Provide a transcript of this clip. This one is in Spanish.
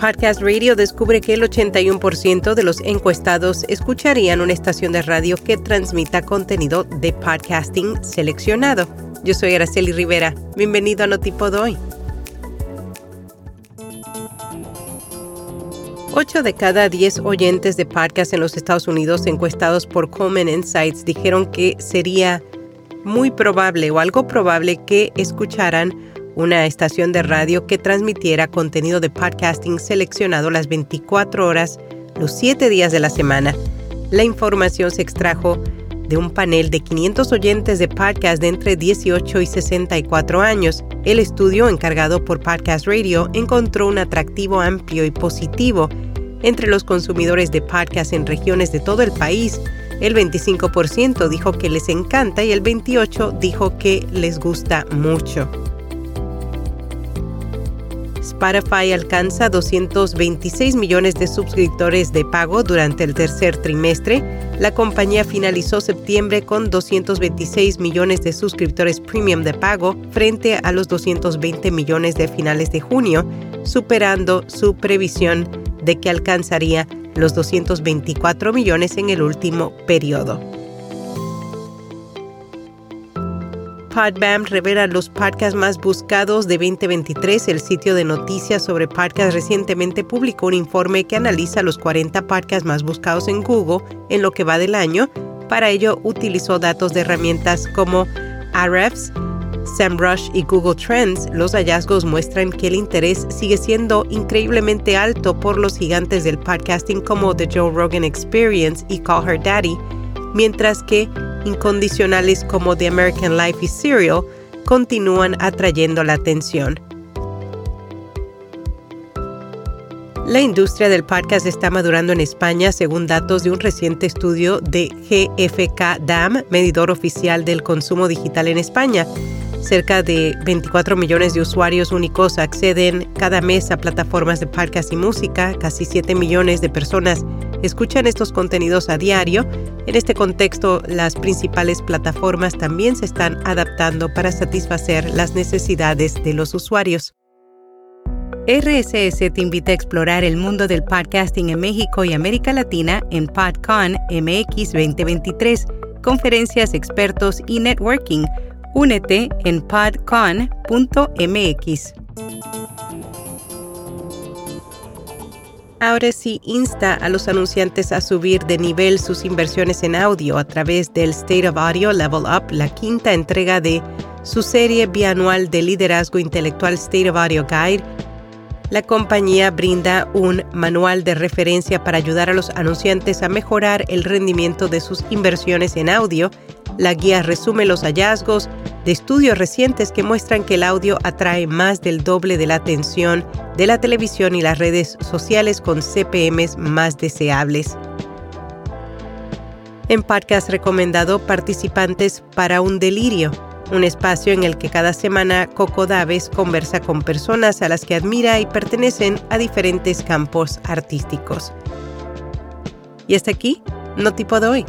Podcast Radio descubre que el 81% de los encuestados escucharían una estación de radio que transmita contenido de podcasting seleccionado. Yo soy Araceli Rivera. Bienvenido a Notipod hoy. 8 de cada 10 oyentes de podcast en los Estados Unidos encuestados por Common Insights dijeron que sería muy probable o algo probable que escucharan una estación de radio que transmitiera contenido de podcasting seleccionado las 24 horas, los 7 días de la semana. La información se extrajo de un panel de 500 oyentes de podcast de entre 18 y 64 años. El estudio encargado por Podcast Radio encontró un atractivo amplio y positivo entre los consumidores de podcast en regiones de todo el país. El 25% dijo que les encanta y el 28% dijo que les gusta mucho. Spotify alcanza 226 millones de suscriptores de pago durante el tercer trimestre. La compañía finalizó septiembre con 226 millones de suscriptores premium de pago frente a los 220 millones de finales de junio, superando su previsión de que alcanzaría los 224 millones en el último periodo. Podbam revela los podcasts más buscados de 2023. El sitio de noticias sobre podcasts recientemente publicó un informe que analiza los 40 podcasts más buscados en Google en lo que va del año. Para ello utilizó datos de herramientas como Ahrefs, SEMrush y Google Trends. Los hallazgos muestran que el interés sigue siendo increíblemente alto por los gigantes del podcasting como The Joe Rogan Experience y Call Her Daddy, mientras que incondicionales como The American Life y Serial continúan atrayendo la atención. La industria del podcast está madurando en España según datos de un reciente estudio de GFK DAM, medidor oficial del consumo digital en España. Cerca de 24 millones de usuarios únicos acceden cada mes a plataformas de podcast y música. Casi 7 millones de personas escuchan estos contenidos a diario. En este contexto, las principales plataformas también se están adaptando para satisfacer las necesidades de los usuarios. RSS te invita a explorar el mundo del podcasting en México y América Latina en PodCon MX 2023, conferencias, expertos y networking Únete en podcon.mx. Ahora sí insta a los anunciantes a subir de nivel sus inversiones en audio a través del State of Audio Level Up, la quinta entrega de su serie bianual de liderazgo intelectual State of Audio Guide la compañía brinda un manual de referencia para ayudar a los anunciantes a mejorar el rendimiento de sus inversiones en audio. La guía resume los hallazgos de estudios recientes que muestran que el audio atrae más del doble de la atención de la televisión y las redes sociales con CPMs más deseables. En podcast recomendado participantes para un delirio un espacio en el que cada semana Coco Daves conversa con personas a las que admira y pertenecen a diferentes campos artísticos. Y hasta aquí, no tipo de hoy.